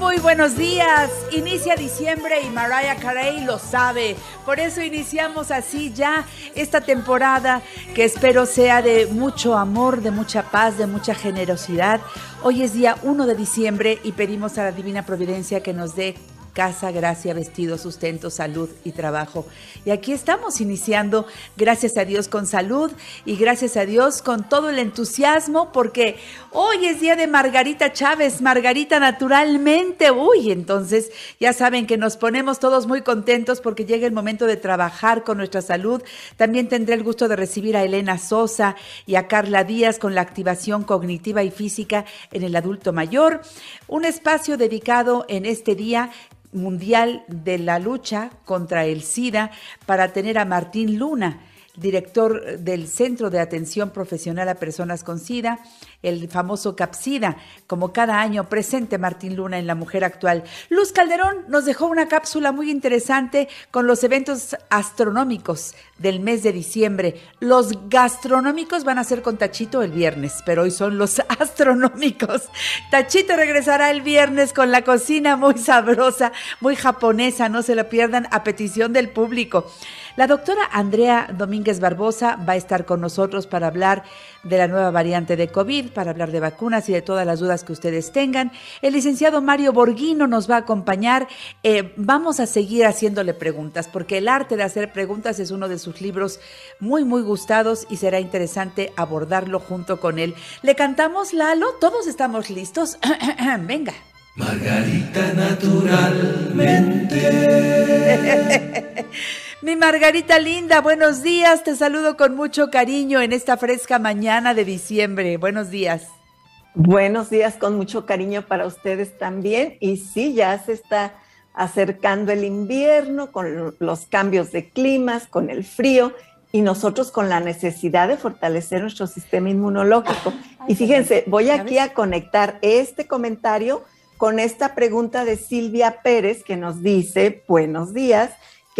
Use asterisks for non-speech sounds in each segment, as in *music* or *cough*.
Muy, buenos días. Inicia diciembre y Mariah Carey lo sabe. Por eso iniciamos así ya esta temporada que espero sea de mucho amor, de mucha paz, de mucha generosidad. Hoy es día 1 de diciembre y pedimos a la Divina Providencia que nos dé casa, gracia, vestido, sustento, salud y trabajo. Y aquí estamos iniciando, gracias a Dios, con salud y gracias a Dios con todo el entusiasmo, porque hoy es día de Margarita Chávez, Margarita naturalmente. Uy, entonces ya saben que nos ponemos todos muy contentos porque llega el momento de trabajar con nuestra salud. También tendré el gusto de recibir a Elena Sosa y a Carla Díaz con la activación cognitiva y física en el adulto mayor. Un espacio dedicado en este día mundial de la lucha contra el SIDA para tener a Martín Luna, director del Centro de Atención Profesional a Personas con SIDA, el famoso CAPSIDA, como cada año presente Martín Luna en La Mujer Actual. Luz Calderón nos dejó una cápsula muy interesante con los eventos astronómicos del mes de diciembre. Los gastronómicos van a ser con Tachito el viernes, pero hoy son los *laughs* astronómicos. Tachito regresará el viernes con la cocina muy sabrosa, muy japonesa, no se lo pierdan, a petición del público. La doctora Andrea Domínguez Barbosa va a estar con nosotros para hablar de la nueva variante de COVID, para hablar de vacunas y de todas las dudas que ustedes tengan. El licenciado Mario Borghino nos va a acompañar. Eh, vamos a seguir haciéndole preguntas, porque el arte de hacer preguntas es uno de sus libros muy, muy gustados y será interesante abordarlo junto con él. ¿Le cantamos, Lalo? ¿Todos estamos listos? *clears throat* Venga. Margarita naturalmente. *laughs* Mi Margarita linda, buenos días. Te saludo con mucho cariño en esta fresca mañana de diciembre. Buenos días. Buenos días, con mucho cariño para ustedes también. Y sí, ya se está acercando el invierno con los cambios de climas, con el frío y nosotros con la necesidad de fortalecer nuestro sistema inmunológico. Y fíjense, voy aquí a conectar este comentario con esta pregunta de Silvia Pérez que nos dice, buenos días.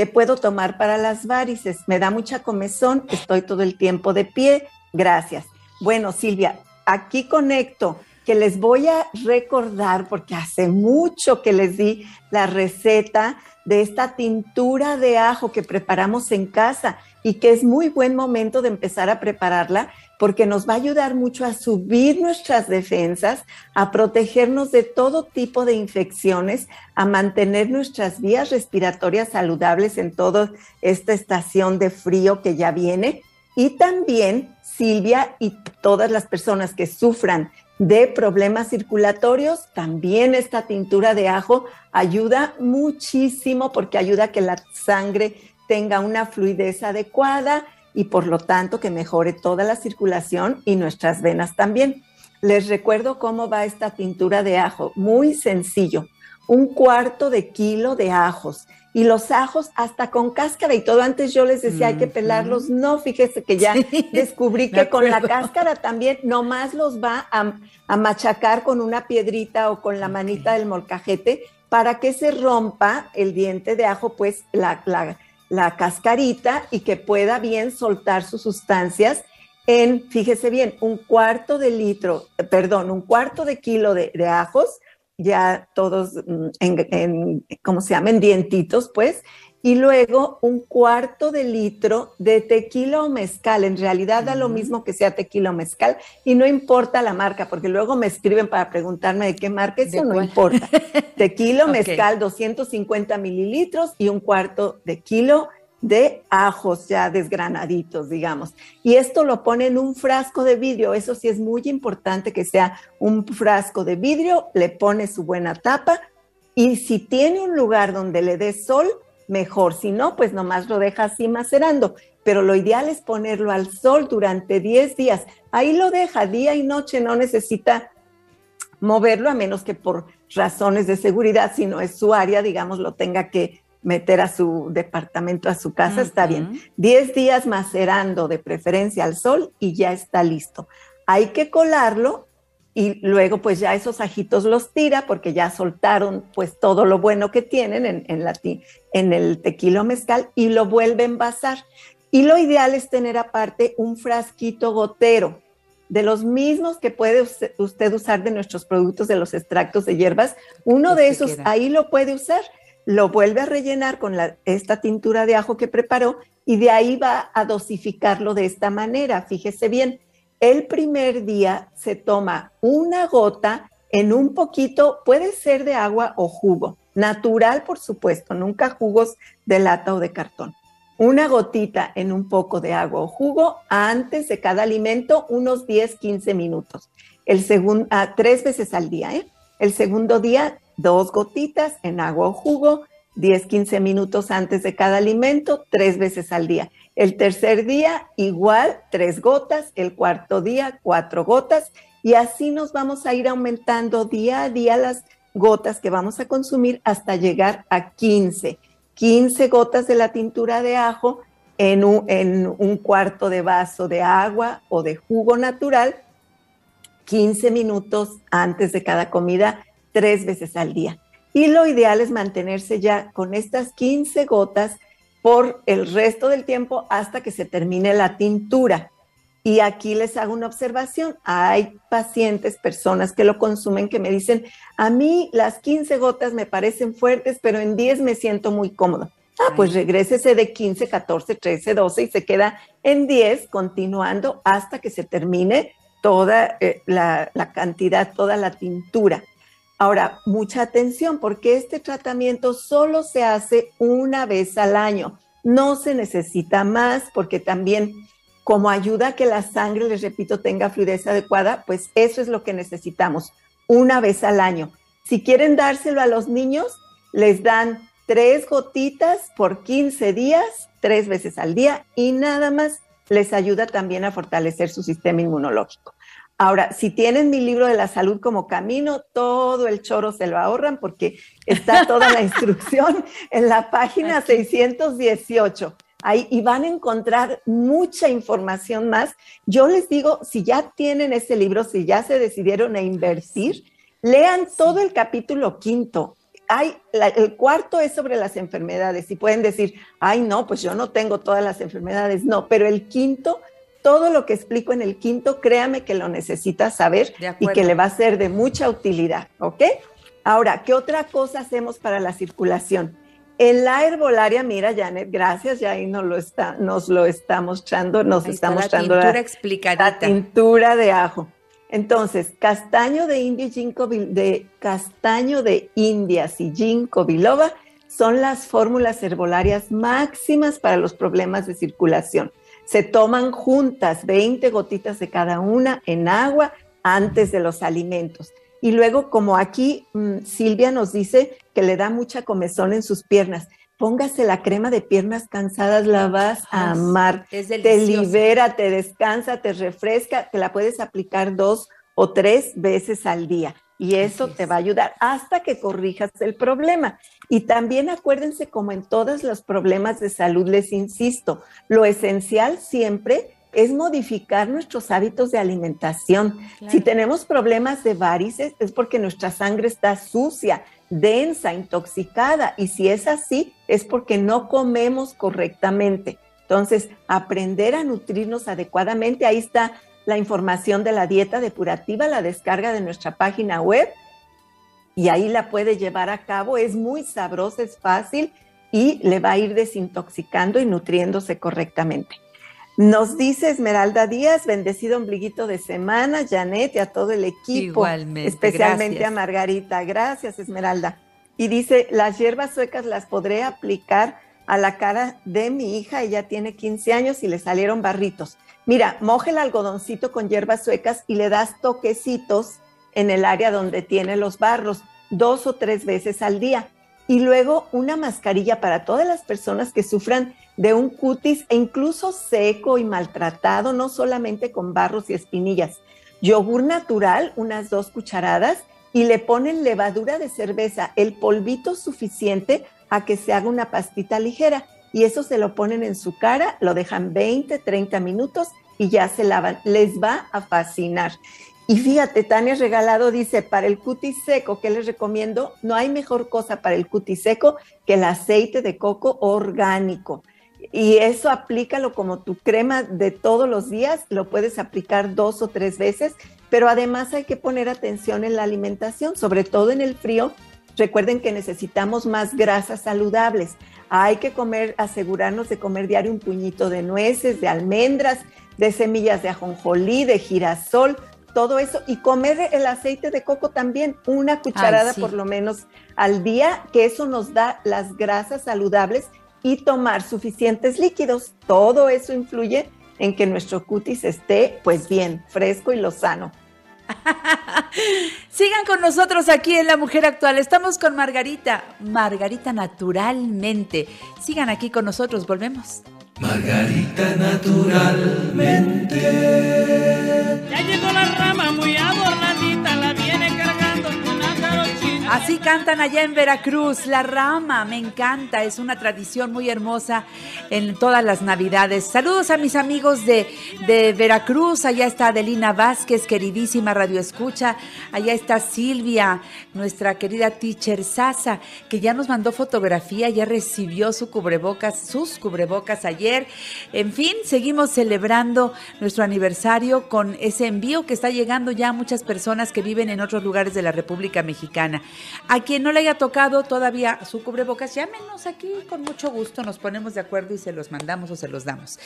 ¿Qué puedo tomar para las varices? Me da mucha comezón, estoy todo el tiempo de pie. Gracias. Bueno, Silvia, aquí conecto que les voy a recordar, porque hace mucho que les di la receta de esta tintura de ajo que preparamos en casa y que es muy buen momento de empezar a prepararla porque nos va a ayudar mucho a subir nuestras defensas, a protegernos de todo tipo de infecciones, a mantener nuestras vías respiratorias saludables en toda esta estación de frío que ya viene. Y también Silvia y todas las personas que sufran de problemas circulatorios, también esta tintura de ajo ayuda muchísimo porque ayuda a que la sangre tenga una fluidez adecuada y por lo tanto que mejore toda la circulación y nuestras venas también. Les recuerdo cómo va esta tintura de ajo, muy sencillo, un cuarto de kilo de ajos y los ajos hasta con cáscara y todo. Antes yo les decía hay que pelarlos, no, fíjese que ya descubrí que con la cáscara también nomás los va a, a, machacar con una piedrita o con la manita del molcajete para que se rompa el diente de ajo, pues la, la la cascarita y que pueda bien soltar sus sustancias en, fíjese bien, un cuarto de litro, perdón, un cuarto de kilo de, ajos, ya todos mm, en, en, ¿cómo se llaman? Dientitos, pues, y luego un cuarto de litro de tequila o mezcal. En realidad da lo mismo que sea tequila o mezcal y no importa la marca, porque luego me escriben para preguntarme de qué marca es, eso no importa. *laughs* tequila o mezcal, 250 mililitros y un cuarto de kilo de ajos ya desgranaditos, digamos. Y esto lo pone en un frasco de vidrio. Eso sí es muy importante que sea un frasco de vidrio, le pone su buena tapa y si tiene un lugar donde le dé sol, mejor. Si no, pues nomás lo deja así macerando. Pero lo ideal es ponerlo al sol durante 10 días. Ahí lo deja día y noche, no necesita moverlo a menos que por razones de seguridad, si no es su área, digamos, lo tenga que meter a su departamento, a su casa, está bien. 10 días macerando de preferencia al sol y ya está listo. Hay que colarlo y luego pues ya esos ajitos los tira porque ya soltaron pues todo lo bueno que tienen en, en, la, en el tequila mezcal y lo vuelve a envasar. Y lo ideal es tener aparte un frasquito gotero de los mismos que puede usted usar de nuestros productos de los extractos de hierbas. Uno de esos ahí lo puede usar lo vuelve a rellenar con esta tintura de ajo que preparó y de ahí va a dosificarlo de esta manera. Fíjese bien, el primer día se toma una gota en un poquito, puede ser de agua o jugo, natural por supuesto, nunca jugos de lata o de cartón. Una gotita en un poco de agua o jugo antes de cada alimento, unos 10, 15 minutos. El segundo, ah, tres veces al día, ¿eh? El segundo día, dos gotitas en agua o jugo, 10, 15 minutos antes de cada alimento, tres veces al día. El tercer día, igual, tres gotas. El cuarto día, cuatro gotas. Y así nos vamos a ir aumentando día a día las gotas que vamos a consumir hasta llegar a 15. 15 gotas de la tintura de ajo en un, en un cuarto de vaso de agua o de jugo natural, 15 minutos antes de cada comida tres veces al día. Y lo ideal es mantenerse ya con estas 15 gotas por el resto del tiempo hasta que se termine la tintura. Y aquí les hago una observación. Hay pacientes, personas que lo consumen que me dicen, a mí las 15 gotas me parecen fuertes, pero en 10 me siento muy cómodo. Ah, pues regrésese de 15, 14, 13, 12 y se queda en 10 continuando hasta que se termine toda eh, la, la cantidad, toda la tintura. Ahora, mucha atención porque este tratamiento solo se hace una vez al año. No se necesita más porque también como ayuda a que la sangre, les repito, tenga fluidez adecuada, pues eso es lo que necesitamos, una vez al año. Si quieren dárselo a los niños, les dan tres gotitas por 15 días, tres veces al día y nada más les ayuda también a fortalecer su sistema inmunológico. Ahora, si tienen mi libro de la salud como camino, todo el choro se lo ahorran porque está toda la *laughs* instrucción en la página 618. Ahí, y van a encontrar mucha información más. Yo les digo, si ya tienen ese libro, si ya se decidieron a invertir, lean todo el capítulo quinto. Hay, el cuarto es sobre las enfermedades y pueden decir, ay, no, pues yo no tengo todas las enfermedades. No, pero el quinto todo lo que explico en el quinto, créame que lo necesita saber y que le va a ser de mucha utilidad, ¿ok? Ahora, ¿qué otra cosa hacemos para la circulación? En la herbolaria, mira, Janet, gracias, ya ahí nos lo está, nos lo está mostrando, nos está, mostrando la tintura, la, tintura de ajo. Entonces, castaño de India y ginkgo, de castaño de Indias y ginkgo biloba son las fórmulas herbolarias máximas para los problemas de circulación. Se toman juntas 20 gotitas de cada una en agua antes de los alimentos. Y luego, como aquí mm, Silvia nos dice que le da mucha comezón en sus piernas, póngase la crema de piernas cansadas, la vas a amar. te libera, te descansa, te refresca, te la puedes aplicar dos o tres veces al día y eso te va a ayudar hasta que corrijas el problema. Y también acuérdense, como en todos los problemas de salud, les insisto, lo esencial siempre es modificar nuestros hábitos de alimentación. Si tenemos problemas de varices es porque nuestra sangre está sucia, densa, intoxicada. Y si es así, es porque no comemos correctamente. Entonces, aprender a nutrirnos adecuadamente, ahí está la información de la dieta depurativa, la descarga de nuestra página web y ahí la puede llevar a cabo. Es muy sabrosa, es fácil y le va a ir desintoxicando y nutriéndose correctamente. Nos dice Esmeralda Díaz, bendecido ombliguito de semana, Janet y a todo el equipo, Igualmente, especialmente a Margarita. Gracias, Esmeralda. Y dice, las hierbas suecas las podré aplicar a la cara de mi hija, ella tiene 15 años y le salieron barritos. Mira, moje el algodoncito con hierbas suecas y le das toquecitos en el área donde tiene los barros, dos o tres veces al día. Y luego una mascarilla para todas las personas que sufran de un cutis e incluso seco y maltratado, no solamente con barros y espinillas. Yogur natural, unas dos cucharadas, y le ponen levadura de cerveza, el polvito suficiente a que se haga una pastita ligera. Y eso se lo ponen en su cara, lo dejan 20, 30 minutos y ya se lavan. Les va a fascinar. Y fíjate, Tania Regalado dice, para el cutis seco, ¿qué les recomiendo? No hay mejor cosa para el cutis seco que el aceite de coco orgánico. Y eso aplícalo como tu crema de todos los días, lo puedes aplicar dos o tres veces, pero además hay que poner atención en la alimentación, sobre todo en el frío. Recuerden que necesitamos más grasas saludables. Hay que comer, asegurarnos de comer diario un puñito de nueces, de almendras, de semillas de ajonjolí, de girasol, todo eso y comer el aceite de coco también, una cucharada por lo menos al día, que eso nos da las grasas saludables y tomar suficientes líquidos. Todo eso influye en que nuestro cutis esté pues bien, fresco y lozano. *laughs* Sigan con nosotros aquí en La Mujer Actual. Estamos con Margarita, Margarita naturalmente. Sigan aquí con nosotros, volvemos. Margarita naturalmente. Ya llegó la rama muy adornadita, la Así cantan allá en Veracruz, la rama, me encanta, es una tradición muy hermosa en todas las navidades. Saludos a mis amigos de, de Veracruz, allá está Adelina Vázquez, queridísima Radio Escucha, allá está Silvia, nuestra querida teacher Sasa, que ya nos mandó fotografía, ya recibió su cubrebocas, sus cubrebocas ayer. En fin, seguimos celebrando nuestro aniversario con ese envío que está llegando ya a muchas personas que viven en otros lugares de la República Mexicana. A quien no le haya tocado todavía su cubrebocas, llámenos aquí con mucho gusto, nos ponemos de acuerdo y se los mandamos o se los damos.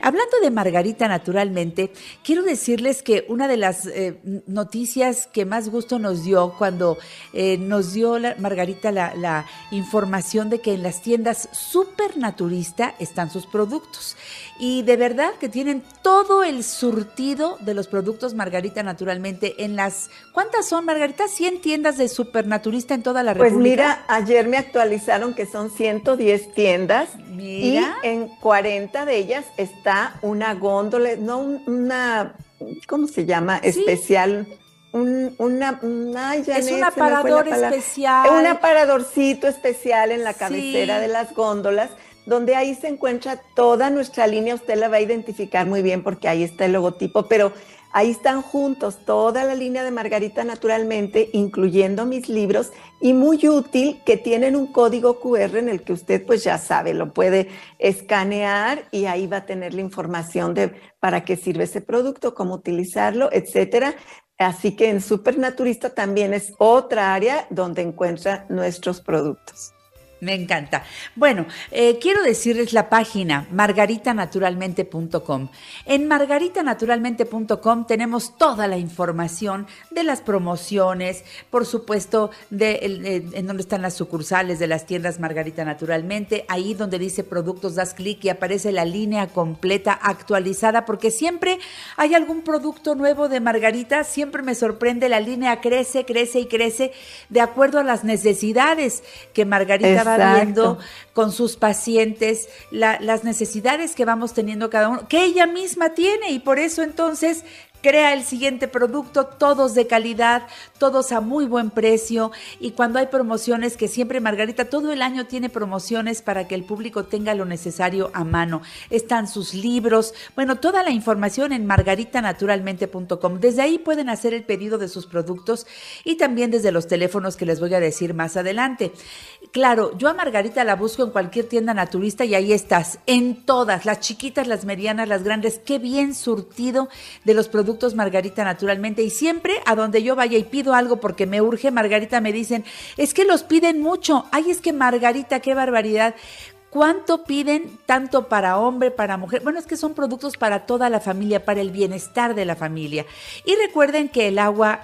Hablando de Margarita, naturalmente, quiero decirles que una de las eh, noticias que más gusto nos dio cuando eh, nos dio Margarita la, información de que en las tiendas Supernaturista están sus productos. Y de verdad que tienen todo el surtido de los productos Margarita naturalmente en las... ¿Cuántas son, Margarita? ¿100 tiendas de Supernaturista en toda la Pues República? mira, ayer me actualizaron que son 110 tiendas Mira. y en 40 de ellas está una góndola, no un- una, ¿cómo se llama? Sí. Especial. Un, una, una- Es un aparador especial. Un aparadorcito especial en la Sí. cabecera de las góndolas, donde ahí se encuentra toda nuestra línea. Usted la va a identificar muy bien porque ahí está el logotipo, pero ahí están juntos toda la línea de Margarita naturalmente, incluyendo mis libros, y muy útil que tienen un código QR en el que usted pues ya sabe, lo puede escanear y ahí va a tener la información de para qué sirve ese producto, cómo utilizarlo, etcétera. Así que en Supernaturista también es otra área donde encuentra nuestros productos. Me encanta. Bueno, eh, quiero decirles la página margaritanaturalmente.com. En margaritanaturalmente.com tenemos toda la información de las promociones, por supuesto, de, eh, en donde están las sucursales de las tiendas Margarita Naturalmente, ahí donde dice productos, das clic y aparece la línea completa actualizada, porque siempre hay algún producto nuevo de Margarita, siempre me sorprende, la línea crece, crece y crece de acuerdo a las necesidades que Margarita va Exacto. viendo con sus pacientes, la- las necesidades que vamos teniendo cada uno, que ella misma tiene y por eso entonces crea el siguiente producto, todos de calidad, todos a muy buen precio y cuando hay promociones, que siempre Margarita todo el año tiene promociones para que el público tenga lo necesario a mano. Están sus libros, bueno, toda la información en margaritanaturalmente.com. Desde ahí pueden hacer el pedido de sus productos y también desde los teléfonos que les voy a decir más adelante. Claro, yo a Margarita la busco en cualquier tienda naturista y ahí estás, en todas, las chiquitas, las medianas, las grandes, qué bien surtido de los productos Margarita naturalmente y siempre a donde yo vaya y pido algo porque me urge, Margarita me dicen, es que los piden mucho, ay, es que Margarita, qué barbaridad. ¿Cuánto piden tanto para hombre, para mujer? Bueno, es que son productos para toda la familia, para el bienestar de la familia. Y recuerden que el agua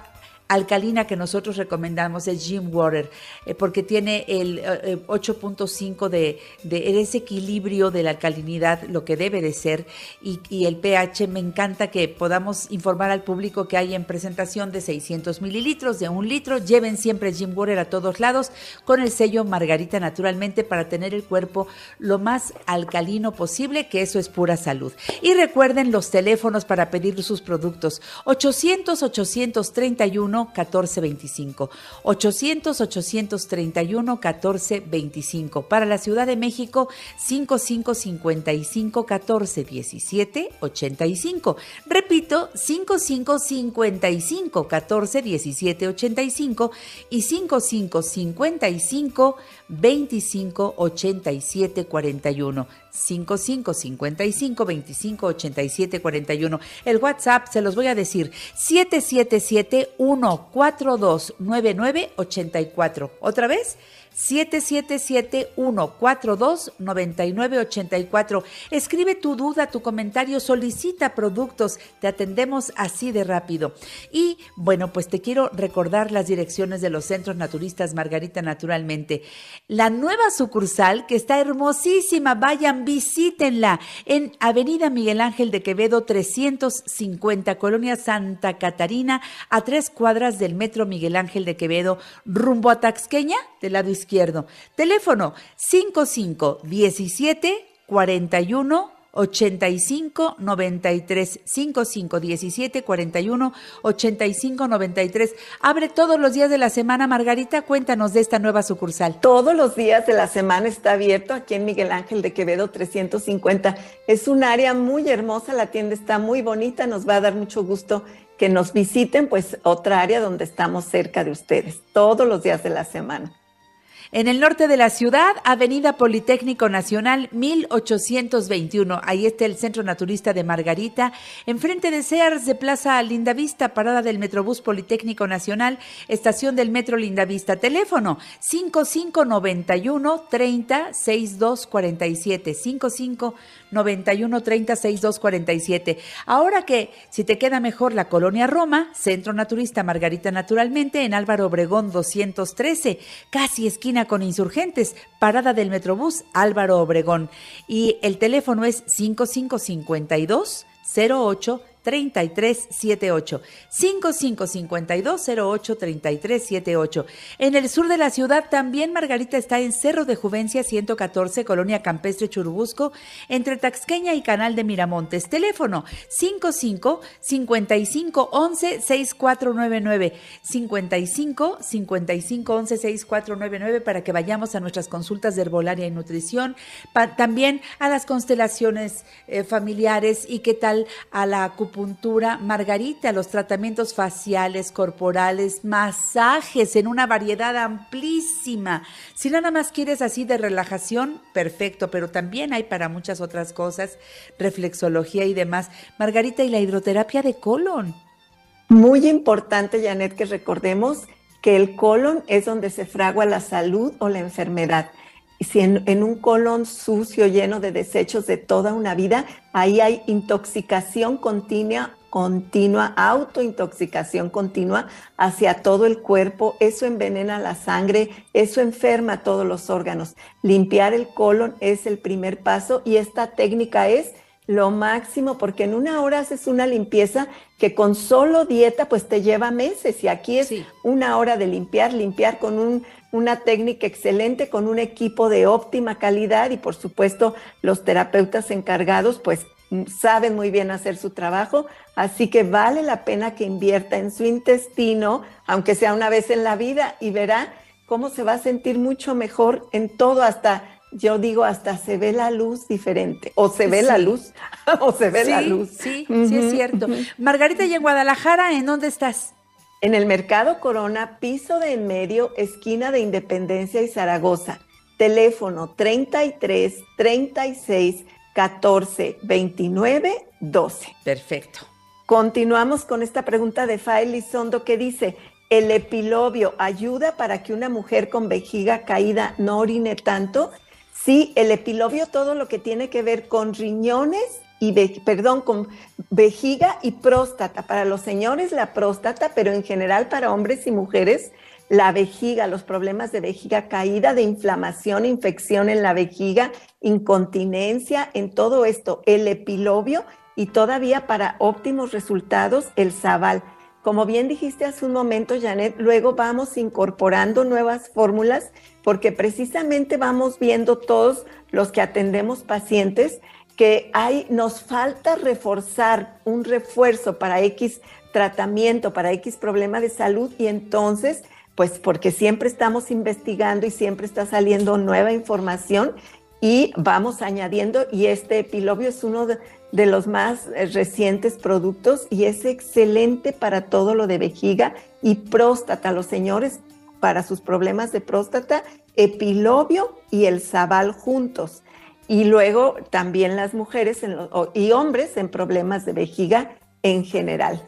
alcalina que nosotros recomendamos es Gym Water, eh, porque tiene el eh, eh, 8.5 de, de ese equilibrio de la alcalinidad, lo que debe de ser, y, y el pH. Me encanta que podamos informar al público que hay en presentación de 600 mililitros, de un litro. Lleven siempre Gym Water a todos lados con el sello Margarita naturalmente para tener el cuerpo lo más alcalino posible, que eso es pura salud. Y recuerden los teléfonos para pedir sus productos. 800 831 800-831-1425. 800-831-1425. Para la Ciudad de México, 5555-1417-85. Repito, 5555-1417-85 y 5555 25 87 41 55 55 25 87 41 el WhatsApp se los voy a decir 777 142 9984 otra vez 777-142-9984. Escribe tu duda, tu comentario, solicita productos, te atendemos así de rápido. Y bueno, pues te quiero recordar las direcciones de los centros naturistas Margarita Naturalmente. La nueva sucursal, que está hermosísima, vayan, visítenla en Avenida Miguel Ángel de Quevedo 350, Colonia Santa Catarina, a tres cuadras del Metro Miguel Ángel de Quevedo, rumbo a Taxqueña, del lado izquierdo. Teléfono 55 17 41 85 93 55 17 41 85 93. Abre todos los días de la semana. Margarita, cuéntanos de esta nueva sucursal. Todos los días de la semana está abierto aquí en Miguel Ángel de Quevedo 350. Es un área muy hermosa, la tienda está muy bonita, nos va a dar mucho gusto que nos visiten, pues otra área donde estamos cerca de ustedes, todos los días de la semana. En el norte de la ciudad, Avenida Politécnico Nacional 1821. Ahí está el Centro Naturista de Margarita. Enfrente de Sears de Plaza Lindavista, parada del Metrobús Politécnico Nacional, estación del Metro Lindavista. Teléfono 5591 30 6247. 55 91 30 6247. Ahora que, si te queda mejor la colonia Roma, Centro Naturista Margarita Naturalmente, en Álvaro Obregón 213, casi esquina con Insurgentes, parada del Metrobús Álvaro Obregón. Y el teléfono es 5552 08 3378 555208 3378 En el sur de la ciudad también Margarita está en Cerro de Juvencia 114, Colonia Campestre Churubusco, entre Taxqueña y Canal de Miramontes. Teléfono 55 55 11 6499 55 55 11 6499 para que vayamos a nuestras consultas de herbolaria y nutrición, también a las constelaciones eh, familiares y qué tal a la acupuntura acupuntura, Margarita, los tratamientos faciales, corporales, masajes en una variedad amplísima. Si nada más quieres así de relajación, perfecto, pero también hay para muchas otras cosas, reflexología y demás. Margarita, y la hidroterapia de colon. Muy importante, Janet, que recordemos que el colon es donde se fragua la salud o la enfermedad si en, un colon sucio, lleno de desechos de toda una vida, ahí hay intoxicación continua, continua, autointoxicación continua hacia todo el cuerpo, eso envenena la sangre, eso enferma todos los órganos. Limpiar el colon es el primer paso y esta técnica es lo máximo porque en una hora haces una limpieza que con solo dieta pues te lleva meses. Y aquí es una hora de limpiar, limpiar con un una técnica excelente con un equipo de óptima calidad. Y por supuesto los terapeutas encargados pues saben muy bien hacer su trabajo, así que vale la pena que invierta en su intestino, aunque sea una vez en la vida, y verá cómo se va a sentir mucho mejor en todo, hasta, yo digo, hasta se ve la luz diferente, o se ve la luz, *laughs* o se ve la luz. Sí, sí es cierto. Margarita, y en Guadalajara, ¿en dónde estás? En el Mercado Corona, piso de en medio, esquina de Independencia y Zaragoza. Teléfono 33 36 14 29 12. Perfecto. Continuamos con esta pregunta de Fael Lizondo que dice, ¿el epilobio ayuda para que una mujer con vejiga caída no orine tanto? Sí, el epilobio todo lo que tiene que ver con riñones y perdón, con vejiga y próstata. Para los señores la próstata, pero en general para hombres y mujeres la vejiga, los problemas de vejiga, caída de inflamación, infección en la vejiga, incontinencia, en todo esto, el epilobio y todavía para óptimos resultados el sabal. Como bien dijiste hace un momento, Janet, luego vamos incorporando nuevas fórmulas porque precisamente vamos viendo todos los que atendemos pacientes que hay, nos falta reforzar un refuerzo para X tratamiento para X problema de salud y entonces, pues porque siempre estamos investigando y siempre está saliendo nueva información y vamos añadiendo y este epilobio es uno de, de los más eh, recientes productos y es excelente para todo lo de vejiga y próstata. Los señores para sus problemas de próstata, epilobio y el sabal juntos. Y luego también las mujeres y hombres en problemas de vejiga en general.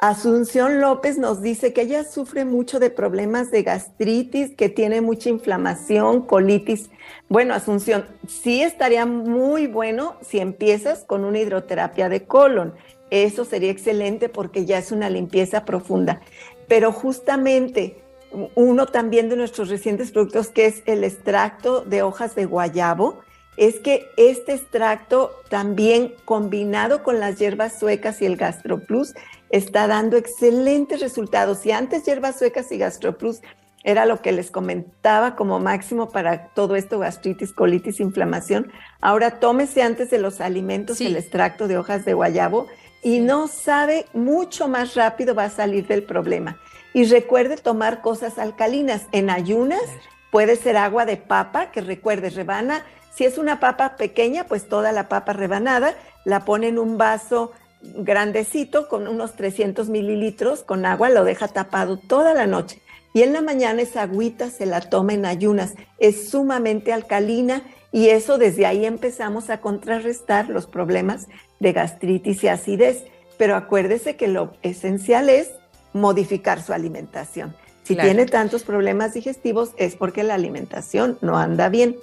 Asunción López nos dice que ella sufre mucho de problemas de gastritis, que tiene mucha inflamación, colitis. Bueno, Asunción, sí estaría muy bueno si empiezas con una hidroterapia de colon. Eso sería excelente porque ya es una limpieza profunda. Pero justamente uno también de nuestros recientes productos, que es el extracto de hojas de guayabo, es que este extracto también combinado con las hierbas suecas y el GastroPlus está dando excelentes resultados. Si antes hierbas suecas y GastroPlus era lo que les comentaba como máximo para todo esto, gastritis, colitis, inflamación, ahora tómese antes de los alimentos el extracto de hojas de guayabo y no sabe, mucho más rápido va a salir del problema. Y recuerde tomar cosas alcalinas. En ayunas puede ser agua de papa, que recuerde, rebana. Si es una papa pequeña, pues toda la papa rebanada, la pone en un vaso grandecito con unos 300 mililitros con agua, lo deja tapado toda la noche. Y en la mañana esa agüita se la toma en ayunas. Es sumamente alcalina y eso desde ahí empezamos a contrarrestar los problemas de gastritis y acidez. Pero acuérdese que lo esencial es modificar su alimentación. Si tiene tantos problemas digestivos es porque la alimentación no anda bien.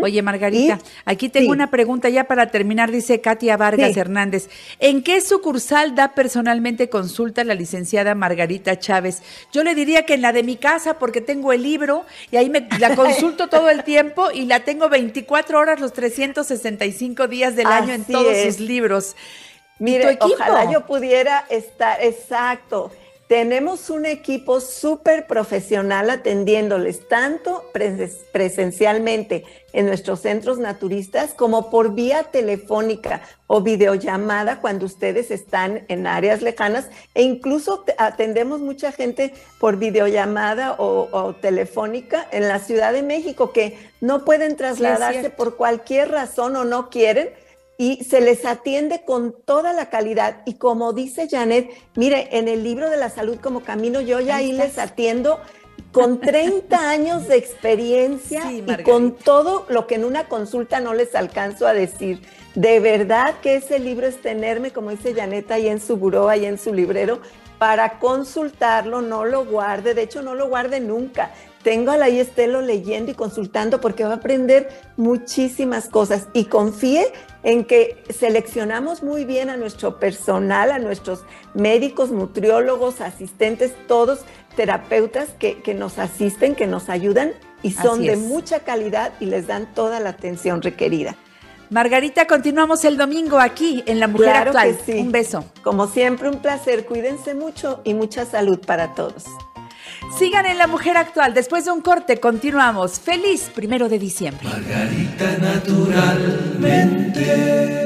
Oye, Margarita, aquí tengo una pregunta ya para terminar, dice Katia Vargas Hernández. ¿En qué sucursal da personalmente consulta la licenciada Margarita Chávez? Yo le diría que en la de mi casa, porque tengo el libro y ahí me la *laughs* consulto todo el tiempo y la tengo 24 horas los 365 días del año en todos sus libros. Mire, ojalá yo pudiera estar, exacto. Tenemos un equipo súper profesional atendiéndoles tanto presencialmente en nuestros centros naturistas como por vía telefónica o videollamada cuando ustedes están en áreas lejanas. E incluso atendemos mucha gente por videollamada o, o telefónica en la Ciudad de México que no pueden trasladarse por cualquier razón o no quieren y se les atiende con toda la calidad. Y como dice Janet, mire, en el libro de la salud como camino, yo ya ahí, les atiendo con 30 *laughs* años de experiencia y con todo lo que en una consulta no les alcanzo a decir. De verdad que ese libro es tenerme, como dice Janet, ahí en su buró, ahí en su librero, para consultarlo, no lo guarde, de hecho no lo guarde nunca. Tengo a la Estelo leyendo y consultando porque va a aprender muchísimas cosas y confíe en que seleccionamos muy bien a nuestro personal, a nuestros médicos, nutriólogos, asistentes, todos terapeutas que, nos asisten, que nos ayudan y son de mucha calidad y les dan toda la atención requerida. Margarita, continuamos el domingo aquí en La Mujer Actual. Un beso. Como siempre, un placer. Cuídense mucho y mucha salud para todos. Sigan en La Mujer Actual. Después de un corte, continuamos. Feliz primero de diciembre. Margarita, naturalmente.